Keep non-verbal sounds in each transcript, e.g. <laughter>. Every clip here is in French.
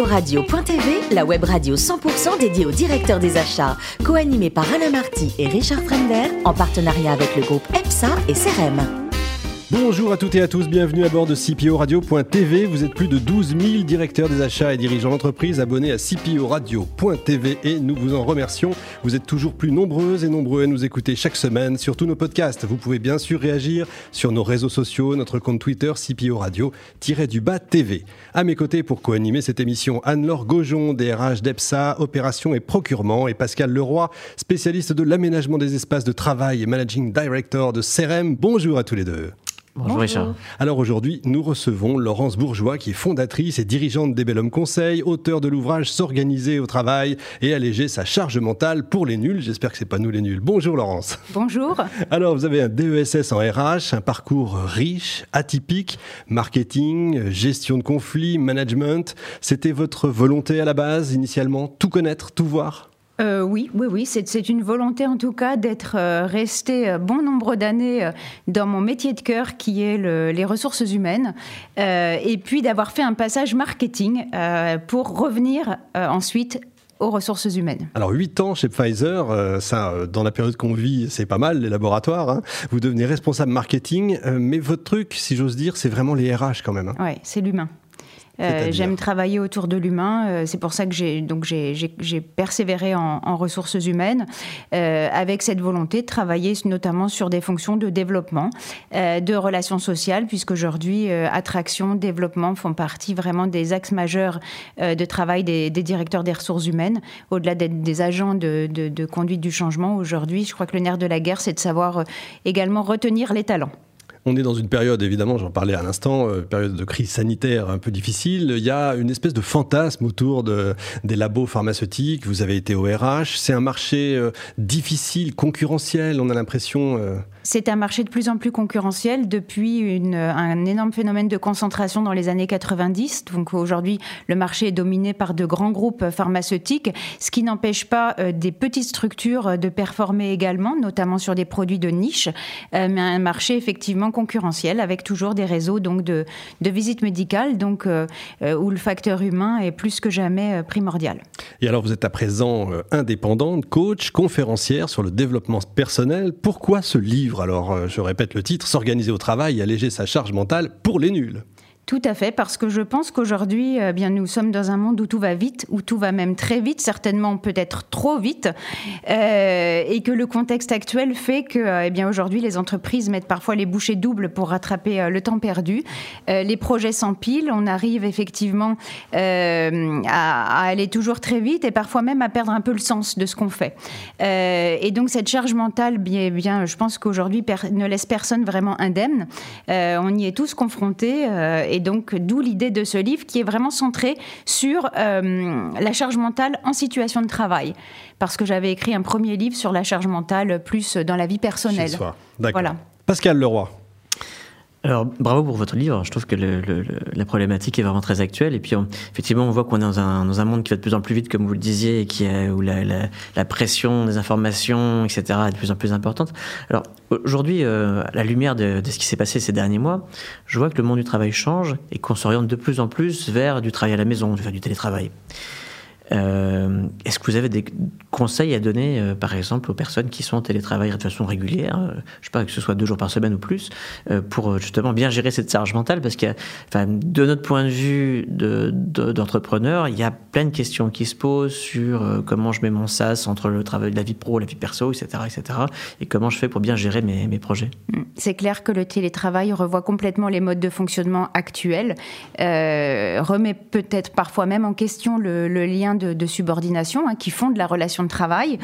Radio.tv, la web radio 100% dédiée aux directeurs des achats, co-animée par Alain Marty et Richard Fremder, en partenariat avec le groupe EPSA et CRM. Bonjour à toutes et à tous, bienvenue à bord de CPO Radio.tv. Vous êtes plus de 12 000 directeurs des achats et dirigeants d'entreprise abonnés à CPO Radio.tv et nous vous en remercions. Vous êtes toujours plus nombreuses et nombreux à nous écouter chaque semaine sur tous nos podcasts. Vous pouvez bien sûr réagir sur nos réseaux sociaux, notre compte Twitter CPO Radio-du-bas TV. À mes côtés pour co-animer cette émission, Anne-Laure Gaujon, DRH d'EPSA, Opération et Procurement, et Pascal Leroy, spécialiste de l'aménagement des espaces de travail et Managing Director de CRM. Bonjour à tous les deux. Bonjour, Richard. Alors aujourd'hui, nous recevons Laurence Bourgeois, qui est fondatrice et dirigeante des Bellum Conseil, auteur de l'ouvrage S'organiser au travail et alléger sa charge mentale pour les nuls. J'espère que c'est pas nous les nuls. Bonjour Laurence. Bonjour. Alors vous avez un DESS en RH, un parcours riche, atypique, marketing, gestion de conflits, management. C'était votre volonté à la base, initialement, tout connaître, tout voir? Euh, oui, oui, oui. C'est une volonté en tout cas d'être euh, resté euh, bon nombre d'années dans mon métier de cœur qui est les ressources humaines et puis d'avoir fait un passage marketing pour revenir ensuite aux ressources humaines. Alors 8 ans chez Pfizer, ça dans la période qu'on vit, c'est pas mal les laboratoires. Hein. Vous devenez responsable marketing, mais votre truc, si j'ose dire, c'est vraiment les RH quand même. Hein. Oui, c'est l'humain. Euh, j'aime travailler autour de l'humain. Euh, c'est pour ça que j'ai donc j'ai persévéré en, ressources humaines euh, avec cette volonté de travailler notamment sur des fonctions de développement, de relations sociales, puisqu'aujourd'hui attraction, développement font partie vraiment des axes majeurs de travail des, directeurs des ressources humaines. Au-delà d'être des agents de, de conduite du changement, aujourd'hui, je crois que le nerf de la guerre, c'est de savoir également retenir les talents. On est dans une période, évidemment, j'en parlais à l'instant, euh, période de crise sanitaire un peu difficile. Il y a une espèce de fantasme autour de, des labos pharmaceutiques. Vous avez été au RH. C'est un marché euh, difficile, concurrentiel, on a l'impression. Euh. C'est un marché de plus en plus concurrentiel depuis un énorme phénomène de concentration dans les années 90. Donc aujourd'hui, le marché est dominé par de grands groupes pharmaceutiques, ce qui n'empêche pas des petites structures de performer également, notamment sur des produits de niche, mais un marché effectivement concurrentiel avec toujours des réseaux donc de, de visites médicales donc, euh, euh, où le facteur humain est plus que jamais euh, primordial. Et alors vous êtes à présent indépendante, coach, conférencière sur le développement personnel. Pourquoi ce livre? Alors je répète le titre, S'organiser au travail et alléger sa charge mentale pour les nuls. Tout à fait, parce que je pense qu'aujourd'hui, eh bien, nous sommes dans un monde où tout va vite, où tout va même très vite, certainement peut-être trop vite, euh, et que le contexte actuel fait que, eh bien, aujourd'hui, les entreprises mettent parfois les bouchées doubles pour rattraper euh, le temps perdu. Euh, les projets s'empilent, on arrive effectivement euh, à, aller toujours très vite et parfois même à perdre un peu le sens de ce qu'on fait. Euh, et donc cette charge mentale, bien, bien je pense qu'aujourd'hui ne laisse personne vraiment indemne. on y est tous confrontés donc, d'où l'idée de ce livre qui est vraiment centré sur euh, la charge mentale en situation de travail. Parce que j'avais écrit un premier livre sur la charge mentale plus dans la vie personnelle. Voilà. Pascal Leroy. Alors, bravo pour votre livre. Je trouve que le, le, la problématique est vraiment très actuelle. Et puis, effectivement, on voit qu'on est dans un, dans un, monde qui va de plus en plus vite, comme vous le disiez, et qui a, où la, la, la, pression des informations, etc., est de plus en plus importante. Alors, aujourd'hui, euh, à la lumière de, de ce qui s'est passé ces derniers mois, je vois que le monde du travail change et qu'on s'oriente de plus en plus vers du travail à la maison, vers du télétravail. Euh, Est-ce que vous avez des conseils à donner, euh, par exemple, aux personnes qui sont en télétravail de façon régulière, euh, je sais pas, que ce soit deux jours par semaine ou plus, euh, pour justement bien gérer cette charge mentale? Parce que, de notre point de vue d'entrepreneur, de, il y a plein de questions qui se posent sur comment je mets mon sas entre le travail, la vie pro, la vie perso, etc., etc., et comment je fais pour bien gérer mes, projets. Mm. C'est clair que le télétravail revoit complètement les modes de fonctionnement actuels, remet peut-être parfois même en question le lien de, subordination hein, qui fondent la relation de travail.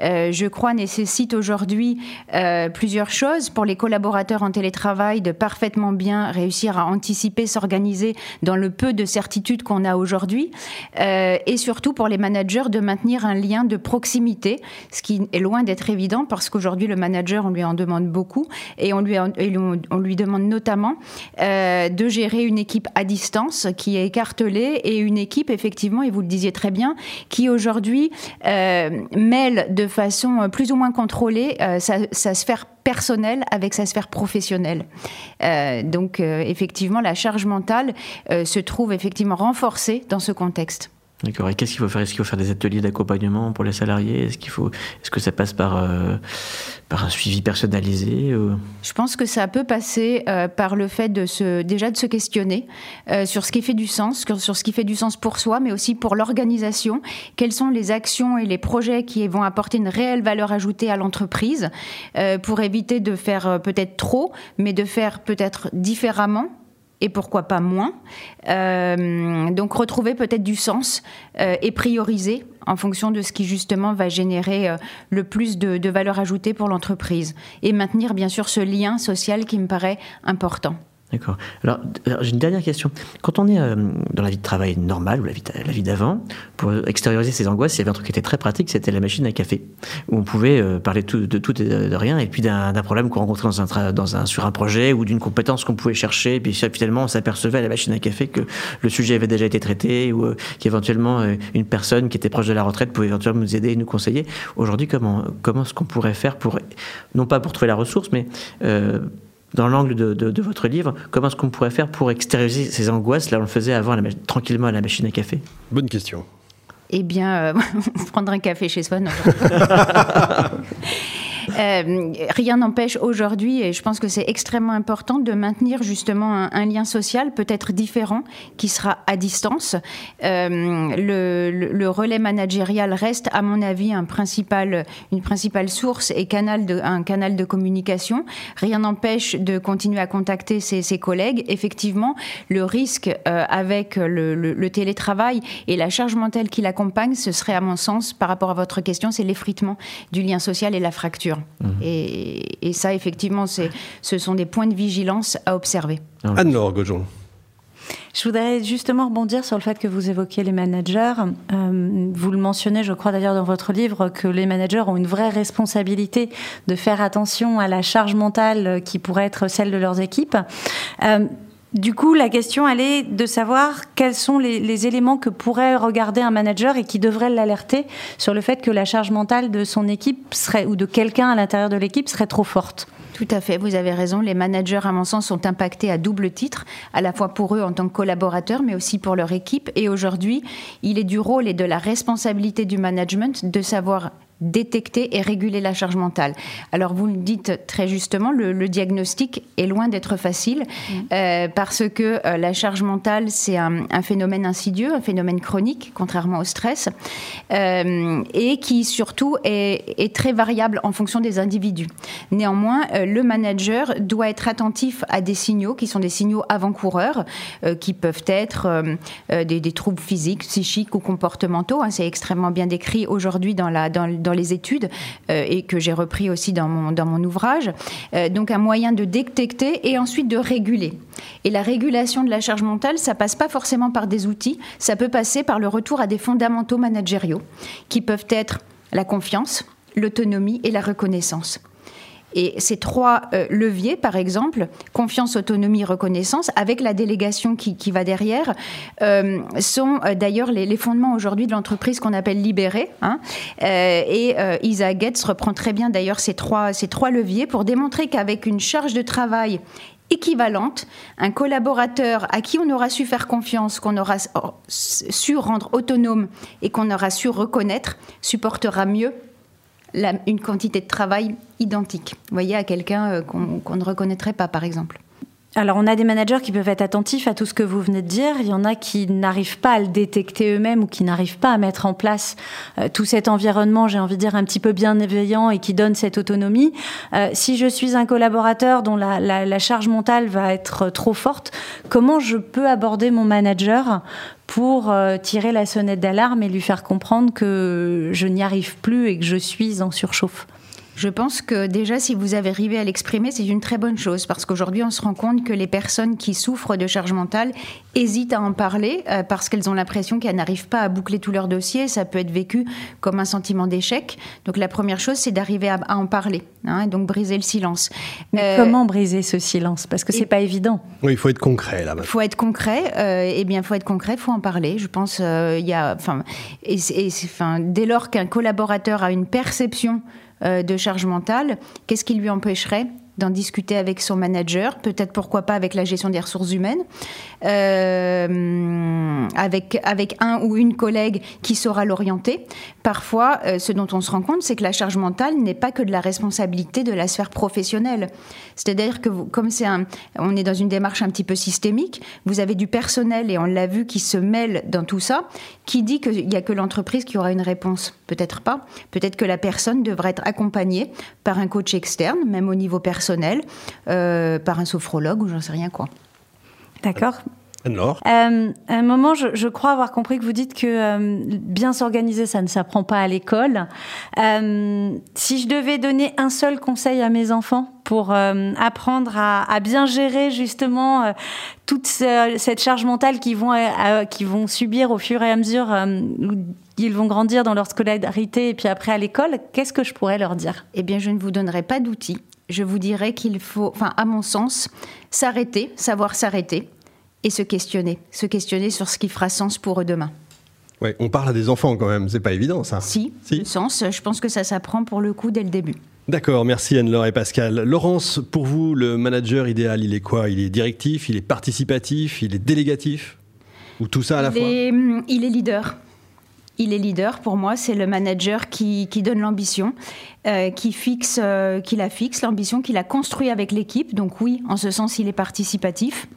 Euh, je crois nécessite aujourd'hui euh, plusieurs choses pour les collaborateurs en télétravail de parfaitement bien réussir à anticiper, s'organiser dans le peu de certitude qu'on a aujourd'hui, euh, et surtout pour les managers de maintenir un lien de proximité, ce qui est loin d'être évident parce qu'aujourd'hui le manager on lui en demande beaucoup et on lui, on lui demande notamment de gérer une équipe à distance qui est écartelée et une équipe effectivement, et vous le disiez très bien qui aujourd'hui mêle de façon plus ou moins contrôlée sa, sa sphère personnelle avec sa sphère professionnelle. Euh, donc effectivement, la charge mentale se trouve effectivement renforcée dans ce contexte. Et qu'est-ce qu'il faut faire? Est-ce qu'il faut faire des ateliers d'accompagnement pour les salariés? Est-ce qu'il faut Est-ce que ça passe par euh, par un suivi personnalisé Je pense que ça peut passer euh, par le fait de se déjà de se questionner euh, sur ce qui fait du sens, sur ce qui fait du sens pour soi, mais aussi pour l'organisation. Quelles sont les actions et les projets qui vont apporter une réelle valeur ajoutée à l'entreprise pour éviter de faire peut-être trop, mais de faire peut-être différemment? Et pourquoi pas moins. Euh, donc retrouver peut-être du sens euh, et prioriser en fonction de ce qui justement va générer euh, le plus de, de valeur ajoutée pour l'entreprise. Et maintenir bien sûr ce lien social qui me paraît important. D'accord. Alors, j'ai une dernière question. Quand on est euh, dans la vie de travail normale ou la vie, d'avant, pour extérioriser ses angoisses, il y avait un truc qui était très pratique, c'était la machine à café, où on pouvait euh, parler de tout et de, rien, et puis d'un problème qu'on rencontrait dans un, sur un projet ou d'une compétence qu'on pouvait chercher, et puis finalement on s'apercevait à la machine à café que le sujet avait déjà été traité, ou euh, qu'éventuellement une personne qui était proche de la retraite pouvait éventuellement nous aider et nous conseiller. Aujourd'hui, comment, comment est-ce qu'on pourrait faire pour, non pas pour trouver la ressource, mais dans l'angle de, votre livre, comment est-ce qu'on pourrait faire pour extérioriser ces angoisses? Là, on le faisait avant tranquillement à la machine à café. Bonne question. Eh bien, euh, <laughs> prendre un café chez soi, non. <laughs> Euh, rien n'empêche aujourd'hui, et je pense que c'est extrêmement important, de maintenir justement un, lien social peut-être différent qui sera à distance. Euh, le, relais managérial reste, à mon avis, un principal, une principale source et canal de, un canal de communication. Rien n'empêche de continuer à contacter ses, collègues. Effectivement, le risque euh, avec le, télétravail et la charge mentale qui l'accompagne, ce serait, à mon sens, par rapport à votre question, c'est l'effritement du lien social et la fracture. Mhm. Et, ça, effectivement, ce sont des points de vigilance à observer. Anne-Laure Gojon. Je voudrais justement rebondir sur le fait que vous évoquiez les managers. Euh, vous le mentionnez, je crois d'ailleurs dans votre livre, que les managers ont une vraie responsabilité de faire attention à la charge mentale qui pourrait être celle de leurs équipes. Euh, du coup, la question, elle est de savoir quels sont les, éléments que pourrait regarder un manager et qui devrait l'alerter sur le fait que la charge mentale de son équipe serait, ou de quelqu'un à l'intérieur de l'équipe serait trop forte. Tout à fait, vous avez raison. Les managers, à mon sens, sont impactés à double titre, à la fois pour eux en tant que collaborateurs, mais aussi pour leur équipe. Et aujourd'hui, il est du rôle et de la responsabilité du management de savoir détecter et réguler la charge mentale. Alors vous le dites très justement, le, diagnostic est loin d'être facile mm. euh, parce que euh, la charge mentale c'est un, phénomène insidieux, un phénomène chronique, contrairement au stress, euh, et qui surtout est, est, très variable en fonction des individus. Néanmoins, le manager doit être attentif à des signaux qui sont des signaux avant-coureurs, qui peuvent être des, des, troubles physiques, psychiques ou comportementaux. Hein, c'est extrêmement bien décrit aujourd'hui dans la dans, dans les études euh, et que j'ai repris aussi dans mon, ouvrage. Euh, donc un moyen de détecter et ensuite de réguler. Et la régulation de la charge mentale, ça passe pas forcément par des outils, ça peut passer par le retour à des fondamentaux managériaux qui peuvent être la confiance, l'autonomie et la reconnaissance. Et ces trois euh, leviers, par exemple, confiance, autonomie, reconnaissance, avec la délégation qui, va derrière, euh, sont euh, d'ailleurs les, fondements aujourd'hui de l'entreprise qu'on appelle libérée. Hein. et Isa Getz reprend très bien d'ailleurs ces trois, ces trois leviers pour démontrer qu'avec une charge de travail équivalente, un collaborateur à qui on aura su faire confiance, qu'on aura su rendre autonome et qu'on aura su reconnaître, supportera mieux une quantité de travail identique. Voyez, à quelqu'un euh, qu'on ne reconnaîtrait pas, par exemple. Alors, on a des managers qui peuvent être attentifs à tout ce que vous venez de dire. Il y en a qui n'arrivent pas à le détecter eux-mêmes ou qui n'arrivent pas à mettre en place euh, tout cet environnement, j'ai envie de dire, un petit peu bienveillant et qui donne cette autonomie. Euh, si je suis un collaborateur dont la, charge mentale va être trop forte, comment je peux aborder mon manager pour euh, tirer la sonnette d'alarme et lui faire comprendre que je n'y arrive plus et que je suis en surchauffe? Je pense que déjà, si vous avez arrivé à l'exprimer, c'est une très bonne chose parce qu'aujourd'hui, on se rend compte que les personnes qui souffrent de charge mentale hésitent à en parler euh, parce qu'elles ont l'impression qu'elles n'arrivent pas à boucler tout leur dossier. Ça peut être vécu comme un sentiment d'échec. Donc, la première chose, c'est d'arriver à, en parler, hein, et donc briser le silence. Mais euh, comment briser ce silence? Parce que c'est pas évident. Oui, il faut être concret là. Il faut être concret. Euh, eh bien, il faut être concret. Il faut en parler. Je pense, euh, il y a, enfin, et, dès lors qu'un collaborateur a une perception de charge mentale, qu'est-ce qui lui empêcherait d'en discuter avec son manager, peut-être pourquoi pas avec la gestion des ressources humaines, euh, avec, avec un ou une collègue qui saura l'orienter. Parfois, euh, ce dont on se rend compte, c'est que la charge mentale n'est pas que de la responsabilité de la sphère professionnelle. C'est-à-dire que vous, comme c'est un, on est dans une démarche un petit peu systémique, vous avez du personnel, et on l'a vu, qui se mêle dans tout ça, qui dit qu'il n'y a que l'entreprise qui aura une réponse. Peut-être pas. Peut-être que la personne devrait être accompagnée par un coach externe, même au niveau personnel personnel euh, par un sophrologue ou j'en sais rien quoi. D'accord. Alors euh, à un moment, je, crois avoir compris que vous dites que euh, bien s'organiser, ça ne s'apprend pas à l'école. si je devais donner un seul conseil à mes enfants pour apprendre à, bien gérer justement toute cette charge mentale qu'ils vont, qui vont subir au fur et à mesure où ils vont grandir dans leur scolarité et puis après à l'école, qu'est-ce que je pourrais leur dire? Eh bien, je ne vous donnerai pas d'outils je vous dirais qu'il faut, enfin, à mon sens, s'arrêter, savoir s'arrêter et se questionner, se questionner sur ce qui fera sens pour eux demain. Oui, on parle à des enfants quand même, c'est pas évident ça. Si, si. sens, je pense que ça s'apprend pour le coup dès le début. D'accord, merci Anne-Laure et Pascal. Laurence, pour vous, le manager idéal, il est quoi? Il est directif, il est participatif, il est délégatif? Ou tout ça à la fois? Il est leader il est leader. Pour moi, c'est le manager qui, donne l'ambition, euh, qui euh, qui la fixe, l'ambition qu'il a construit avec l'équipe. Donc oui, en ce sens, il est participatif.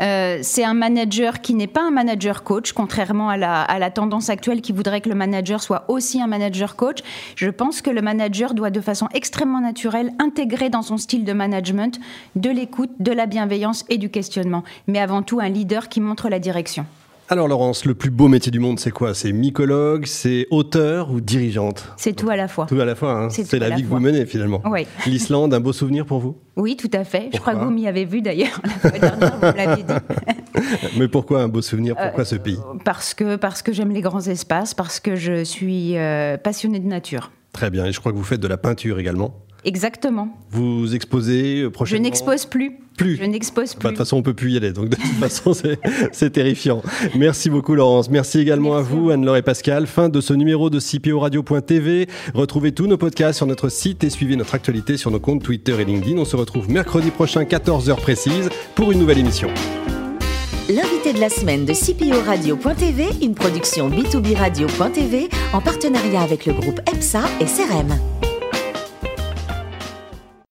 Euh, c'est un manager qui n'est pas un manager coach, contrairement à la, tendance actuelle qui voudrait que le manager soit aussi un manager coach. Je pense que le manager doit de façon extrêmement naturelle intégrer dans son style de management de l'écoute, de la bienveillance et du questionnement, mais avant tout un leader qui montre la direction. Alors Laurence, le plus beau métier du monde, c'est quoi? C'est mycologue, c'est auteur ou dirigeante? C'est tout à la fois. Tout à la fois, hein. c'est la vie que vous menez finalement. Oui. <laughs> L'Islande, un beau souvenir pour vous? Oui, tout à fait. Je crois que vous m'y avez vu d'ailleurs la fois dernière, vous l'avez dit. <laughs> Mais pourquoi un beau souvenir? Pourquoi ce pays? euh, Parce que, parce que j'aime les grands espaces, parce que je suis euh, passionnée de nature. Très bien, et je crois que vous faites de la peinture également. Exactement. Vous exposez euh, prochainement Je n'expose plus. Plus. Je n'expose plus. Bah, de toute façon, on peut plus y aller. Donc, de toute <laughs> façon, c'est terrifiant. Merci beaucoup, Laurence. Merci également à vous, Anne-Laure et Pascal. Fin de ce numéro de CPO Radio.tv. Retrouvez tous nos podcasts sur notre site et suivez notre actualité sur nos comptes Twitter et LinkedIn. On se retrouve mercredi prochain, 14h précise, pour une nouvelle émission. L'invité de la semaine de CPO Radio.tv, une production B2B Radio.tv en partenariat avec le groupe EPSA et CRM.